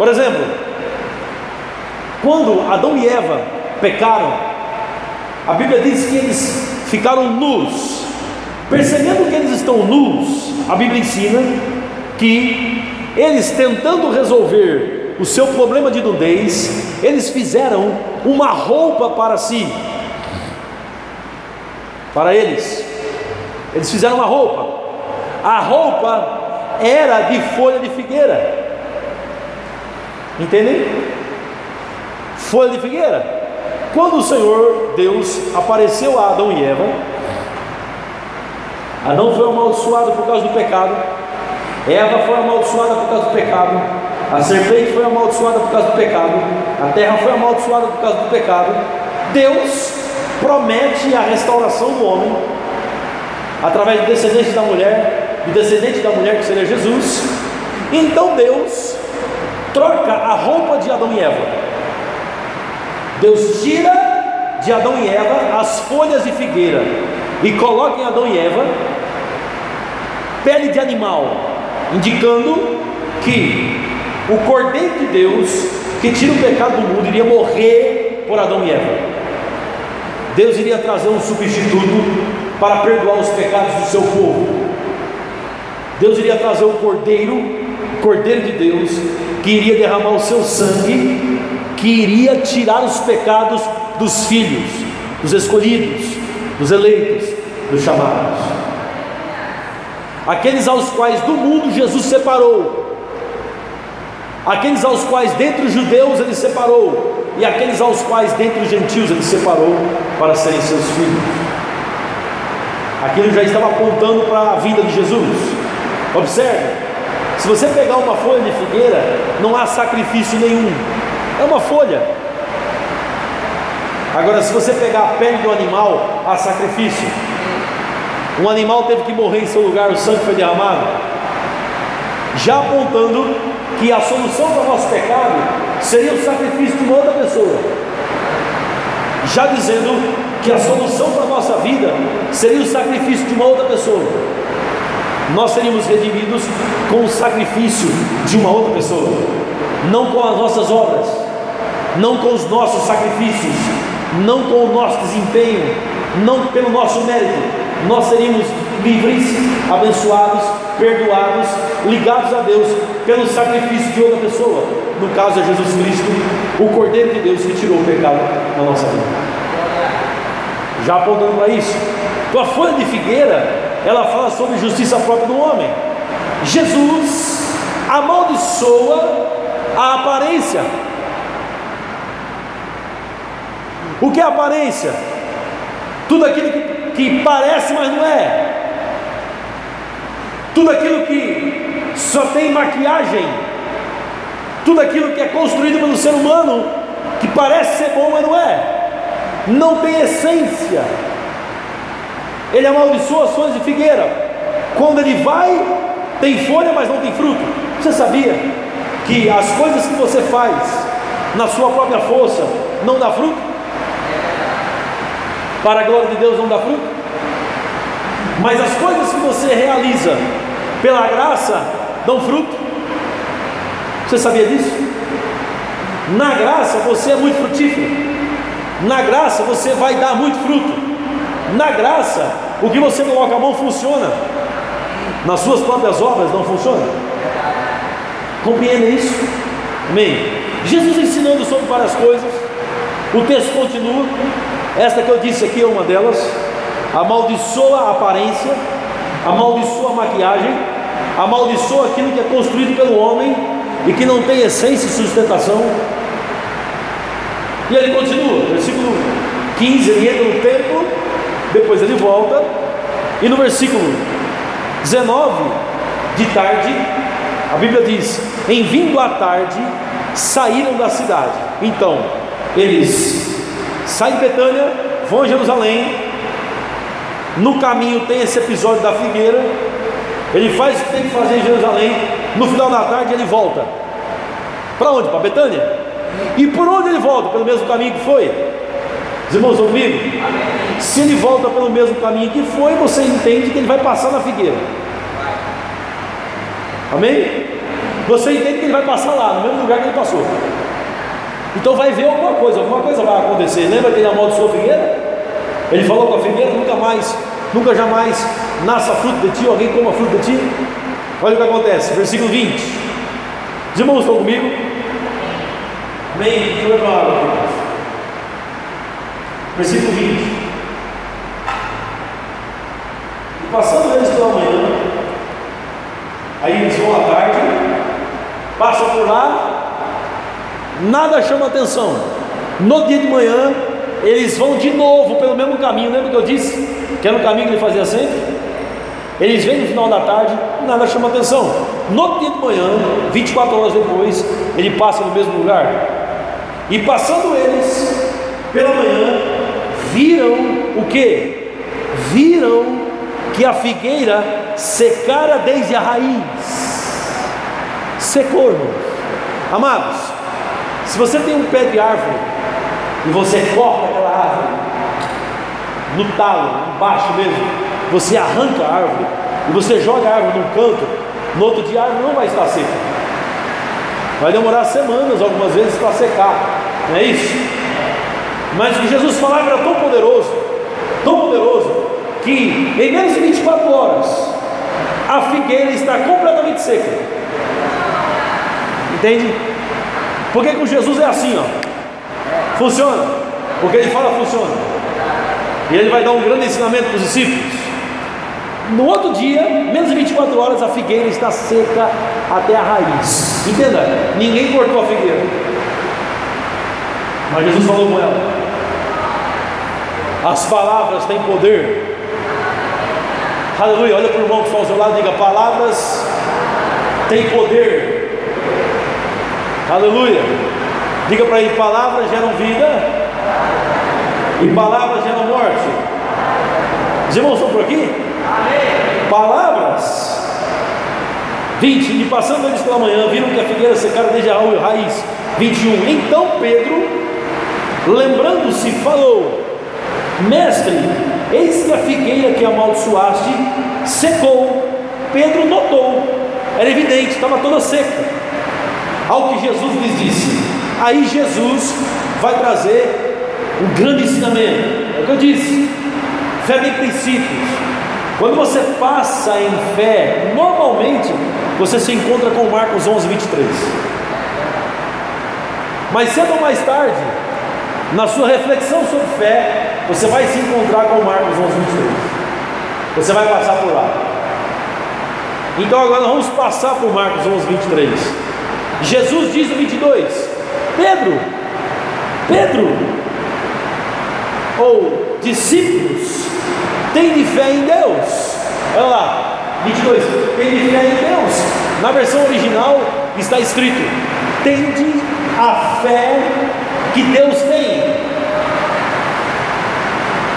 Por exemplo, quando Adão e Eva pecaram, a Bíblia diz que eles ficaram nus. Percebendo que eles estão nus, a Bíblia ensina que eles tentando resolver o seu problema de nudez, eles fizeram uma roupa para si. Para eles, eles fizeram uma roupa. A roupa era de folha de figueira. Entendem? Folha de figueira. Quando o Senhor Deus apareceu a Adão e Eva, Adão foi amaldiçoado por causa do pecado, Eva foi amaldiçoada por causa do pecado, a serpente foi amaldiçoada por causa do pecado, a terra foi amaldiçoada por causa do pecado. Deus promete a restauração do homem através do descendente da mulher, do descendente da mulher que seria Jesus. Então Deus troca a roupa de Adão e Eva. Deus tira de Adão e Eva as folhas de figueira e coloca em Adão e Eva pele de animal, indicando que o Cordeiro de Deus, que tira o pecado do mundo, iria morrer por Adão e Eva. Deus iria trazer um substituto para perdoar os pecados do seu povo. Deus iria trazer o Cordeiro, Cordeiro de Deus, que iria derramar o seu sangue, que iria tirar os pecados dos filhos, dos escolhidos, dos eleitos, dos chamados. Aqueles aos quais do mundo Jesus separou, aqueles aos quais dentre os judeus ele separou, e aqueles aos quais dentre os gentios ele separou para serem seus filhos. Aquilo já estava apontando para a vida de Jesus. Observe, se você pegar uma folha de figueira, não há sacrifício nenhum, é uma folha. Agora, se você pegar a pele do animal, há sacrifício. Um animal teve que morrer em seu lugar, o sangue foi derramado, já apontando que a solução para o nosso pecado seria o sacrifício de uma outra pessoa, já dizendo que a solução para a nossa vida seria o sacrifício de uma outra pessoa nós seríamos redimidos com o sacrifício de uma outra pessoa, não com as nossas obras, não com os nossos sacrifícios, não com o nosso desempenho, não pelo nosso mérito. Nós seríamos livres, abençoados, perdoados, ligados a Deus pelo sacrifício de outra pessoa. No caso é Jesus Cristo, o Cordeiro de Deus que tirou o pecado da nossa vida. Já apontando para isso, tua folha de figueira ela fala sobre justiça própria do homem. Jesus amaldiçoa a aparência. O que é aparência? Tudo aquilo que, que parece, mas não é. Tudo aquilo que só tem maquiagem. Tudo aquilo que é construído pelo ser humano, que parece ser bom, mas não é. Não tem essência ele amaldiçoa as folhas de figueira. Quando ele vai, tem folha, mas não tem fruto. Você sabia que as coisas que você faz na sua própria força não dá fruto? Para a glória de Deus não dá fruto? Mas as coisas que você realiza pela graça dão fruto. Você sabia disso? Na graça você é muito frutífero. Na graça você vai dar muito fruto. Na graça, o que você coloca a mão funciona. Nas suas próprias obras não funciona. Compreende isso? Amém. Jesus ensinando sobre várias coisas. O texto continua. Esta que eu disse aqui é uma delas. Amaldiçoa a aparência, amaldiçoa a maquiagem, amaldiçoa aquilo que é construído pelo homem e que não tem essência e sustentação. E ele continua, versículo 15, ele entra no templo depois ele volta, e no versículo 19, de tarde, a Bíblia diz: Em vindo à tarde, saíram da cidade. Então, eles saem de Betânia, vão a Jerusalém. No caminho tem esse episódio da figueira. Ele faz o que tem que fazer em Jerusalém. No final da tarde, ele volta. Para onde? Para Betânia. E por onde ele volta? Pelo mesmo caminho que foi. Os irmãos comigo? Se ele volta pelo mesmo caminho que foi, você entende que ele vai passar na figueira. Amém? você entende que ele vai passar lá, no mesmo lugar que ele passou. Então vai ver alguma coisa, alguma coisa vai acontecer. Lembra que ele amaldiçoou a figueira? Ele falou com a figueira: nunca mais, nunca jamais nasça fruto de ti, alguém coma fruto de ti. Olha o que acontece, versículo 20. Os irmãos estão comigo? Amém? Versículo 20. E passando eles pela manhã, aí eles vão à tarde, passam por lá, nada chama atenção. No dia de manhã, eles vão de novo pelo mesmo caminho. Lembra que eu disse que era o caminho que ele fazia sempre? Eles vêm no final da tarde, nada chama atenção. No dia de manhã, 24 horas depois, ele passa no mesmo lugar. E passando eles pela manhã, viram o que? Viram que a figueira secara desde a raiz. Secou, irmãos. Amados, se você tem um pé de árvore e você corta aquela árvore no talo, embaixo mesmo, você arranca a árvore e você joga a árvore num canto, no outro dia a árvore não vai estar seca. Vai demorar semanas, algumas vezes, para secar. Não é isso? Mas o que Jesus falava era tão poderoso, tão poderoso, que em menos de 24 horas a figueira está completamente seca. Entende? Porque com Jesus é assim, ó. Funciona. O que ele fala funciona. E ele vai dar um grande ensinamento para os discípulos. No outro dia, menos de 24 horas, a figueira está seca até a raiz. Entenda, ninguém cortou a figueira. Mas Jesus falou com ela. As palavras têm poder. Aleluia. Olha para o irmão que está ao seu lado e diga: Palavras têm poder. Aleluia. Diga para ele: Palavras geram vida e palavras geram morte. Os irmãos estão por aqui? Palavras. 20. E passando eles pela manhã, viram que a figueira secara desde a raiz. 21. Então Pedro, lembrando-se, falou: Mestre, eis que a figueira que amaldiçoaste secou. Pedro notou, era evidente, estava toda seca. Ao que Jesus lhes disse. Aí Jesus vai trazer um grande ensinamento. É o que eu disse: fé tem princípios. Quando você passa em fé, normalmente você se encontra com Marcos 11, 23. Mas cedo ou mais tarde, na sua reflexão sobre fé, você vai se encontrar com Marcos 11, 23. Você vai passar por lá. Então agora vamos passar por Marcos 11, 23. Jesus diz no 22: Pedro, Pedro, ou discípulos, tem de fé em Deus. Olha lá, 22. Tem de fé em Deus. Na versão original está escrito: Tende a fé que Deus tem.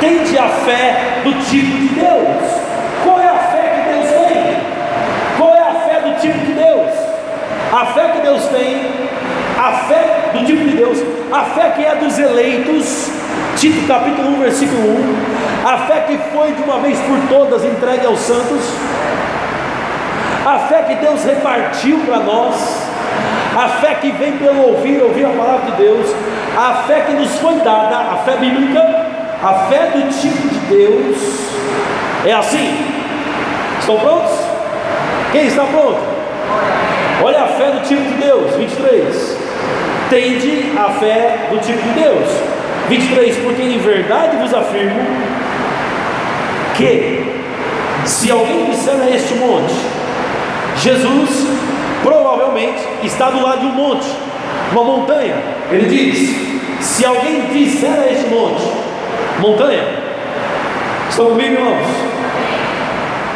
Tende a fé do tipo de Deus. Qual é a fé que Deus tem? Qual é a fé do tipo de Deus? A fé que Deus tem, a fé do tipo de Deus, a fé que é dos eleitos Tito capítulo 1, versículo 1. A fé que foi de uma vez por todas entregue aos santos. A fé que Deus repartiu para nós. A fé que vem pelo ouvir, ouvir a palavra de Deus. A fé que nos foi dada, a fé bíblica. A fé do tipo de Deus. É assim. Estão prontos? Quem está pronto? Olha a fé do tipo de Deus, 23. Tende a fé do tipo de Deus. 23: Porque em verdade vos afirmo que, se alguém disser a este monte, Jesus provavelmente está do lado de um monte, uma montanha. Ele diz: Se alguém disser a este monte, montanha, estão comigo, irmãos?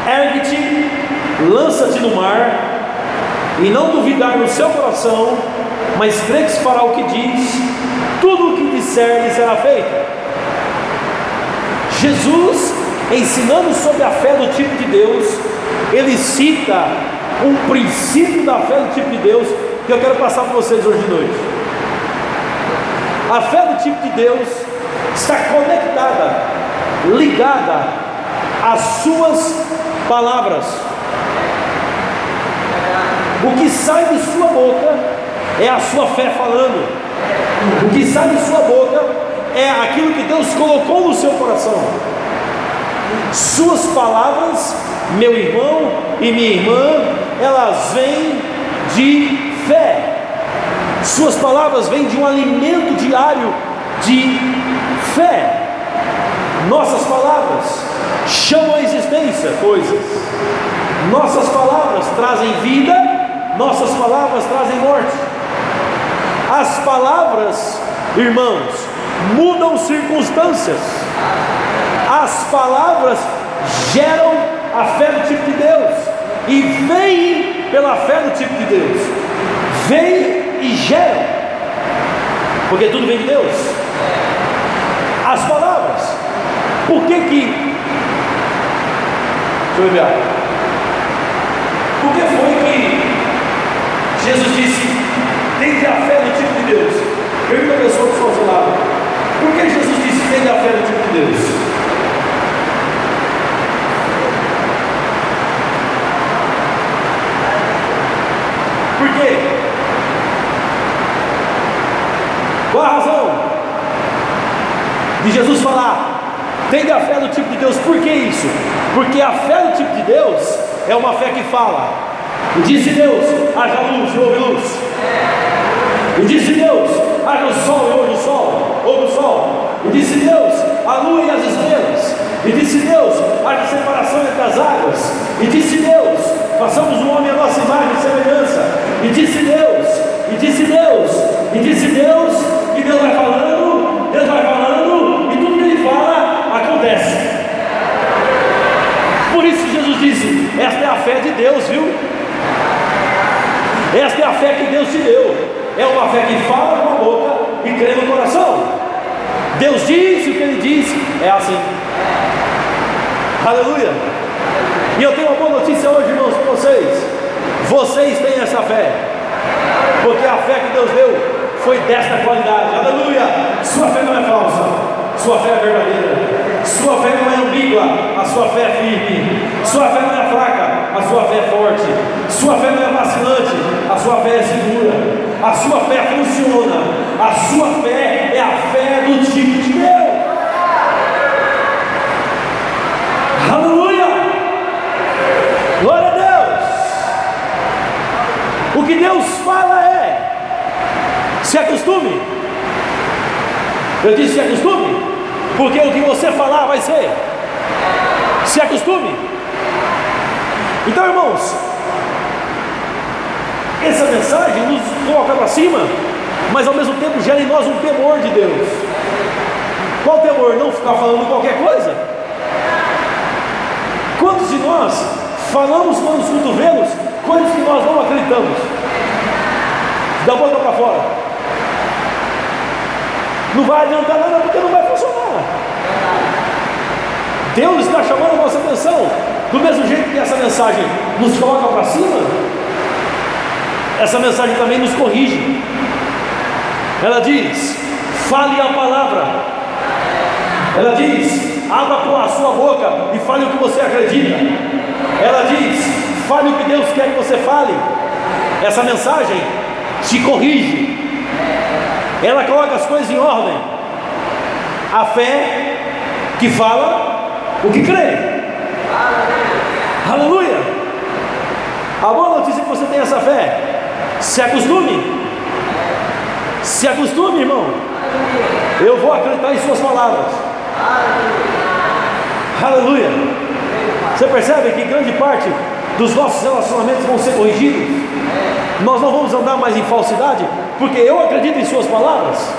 Ergue-te, lança-te no mar, e não duvidar no seu coração, mas crê que se fará o que diz, tudo o que disser lhe será feito. Jesus, ensinando sobre a fé do tipo de Deus, ele cita um princípio da fé do tipo de Deus que eu quero passar para vocês hoje de noite. A fé do tipo de Deus está conectada, ligada às suas palavras. O que sai de sua boca é a sua fé falando. O que sai de sua boca é aquilo que Deus colocou no seu coração. Suas palavras, meu irmão e minha irmã, elas vêm de fé. Suas palavras vêm de um alimento diário de fé. Nossas palavras chamam a existência coisas. Nossas palavras trazem vida, nossas palavras trazem morte. As palavras, irmãos, mudam circunstâncias. As palavras geram a fé do tipo de Deus e vêm pela fé do tipo de Deus. Vêm e geram, porque tudo vem de Deus. As palavras, por que que? Deixa eu ver. Por que foi que Jesus disse: tem a fé do tipo de Deus? Pergunta a pessoa que está por que Jesus disse: tem a fé do tipo de Deus? Por quê? Qual a razão de Jesus falar? Tenha fé do tipo de Deus, por que isso? Porque a fé do tipo de Deus é uma fé que fala. E disse Deus: haja luz e houve luz. E disse Deus: haja o sol e houve o sol. Houve o sol. E disse Deus: a lua e as estrelas. E disse Deus: haja separação entre as águas. E disse Deus: façamos o homem a nossa imagem e semelhança. E disse Deus, e disse Deus, e disse Deus, e Deus vai falando, acontece. Por isso que Jesus disse: esta é a fé de Deus, viu? Esta é a fé que Deus te deu. É uma fé que fala com a boca e crê no coração. Deus disse o que ele disse, é assim. Aleluia. E eu tenho uma boa notícia hoje, irmãos, para vocês. Vocês têm essa fé, porque a fé que Deus deu foi desta qualidade. Aleluia! Sua fé não é falsa, sua fé é verdadeira. Sua fé não é ambígua, a sua fé é firme. Sua fé não é fraca, a sua fé é forte. Sua fé não é vacilante, a sua fé é segura. A sua fé funciona. A sua fé é a fé do tipo de Deus. Aleluia! Glória a Deus! O que Deus fala é: se acostume. Eu disse se acostume, porque o que você falar vai ser. Se acostume. Então, irmãos, essa mensagem nos coloca para cima, mas ao mesmo tempo gera em nós um temor de Deus. Qual temor? Não ficar falando qualquer coisa. Quantos de nós falamos com os cotovelos coisas que nós não acreditamos? Da boca para fora. Não vai adiantar nada porque não vai. Deus está chamando a nossa atenção. Do mesmo jeito que essa mensagem nos coloca para cima, essa mensagem também nos corrige. Ela diz: fale a palavra. Ela diz: abra com a sua boca e fale o que você acredita. Ela diz: fale o que Deus quer que você fale. Essa mensagem te corrige. Ela coloca as coisas em ordem. A fé que fala o que crê. Aleluia. A boa notícia é que você tem essa fé. Se acostume. Se acostume, irmão. Eu vou acreditar em suas palavras. Aleluia. Você percebe que grande parte dos nossos relacionamentos vão ser corrigidos? Nós não vamos andar mais em falsidade, porque eu acredito em suas palavras.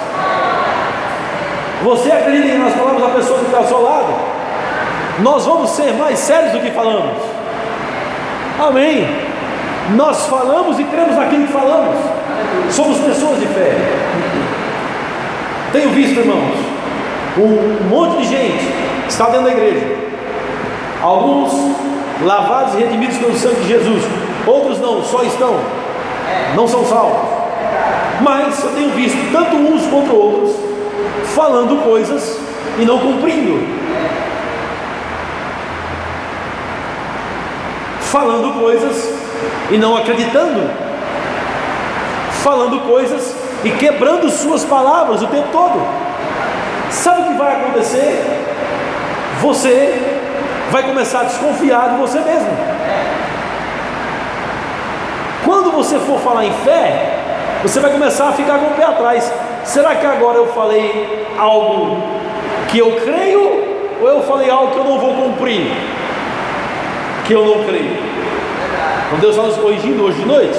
Você acredita nas palavras da pessoa que está ao seu lado? Nós vamos ser mais sérios do que falamos. Amém. Nós falamos e cremos naquilo que falamos. Somos pessoas de fé. Tenho visto, irmãos, um monte de gente está dentro da igreja. Alguns lavados e redimidos pelo sangue de Jesus, outros não, só estão, não são salvos. Mas eu tenho visto tanto uns contra outros falando coisas e não cumprindo. Falando coisas e não acreditando, falando coisas e quebrando suas palavras o tempo todo. Sabe o que vai acontecer? Você vai começar a desconfiar de você mesmo. Quando você for falar em fé, você vai começar a ficar com o pé atrás. Será que agora eu falei algo que eu creio ou eu falei algo que eu não vou cumprir? Que eu não creio. Então Deus está nos corrigindo hoje de noite.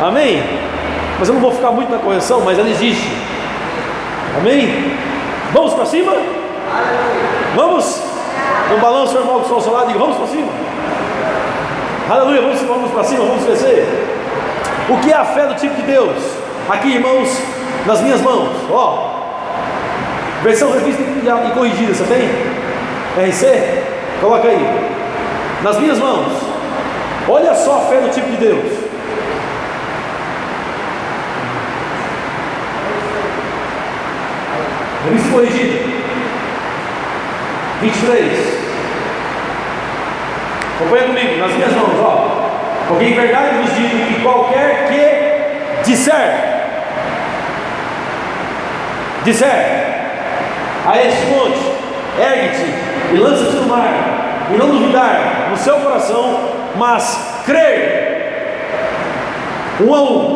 Amém? Mas eu não vou ficar muito na correção, mas ela existe. Amém? Vamos para cima? Vamos? Então balança o irmão que está ao seu lado e diga, vamos para cima. Aleluia, vamos, vamos para cima, vamos crescer. O que é a fé do tipo de Deus? Aqui, irmãos, nas minhas mãos, ó. Versão revista e corrigida, você tem? RC? Coloca aí. Nas minhas mãos. Olha só a fé do tipo de Deus. Revista corrigida. 23. Acompanha comigo, nas minhas mãos, ó. Porque em verdade vos digo que qualquer que disser, disser a este monte, ergue-te e lança-te no mar, e não duvidar no seu coração, mas crer, um a um,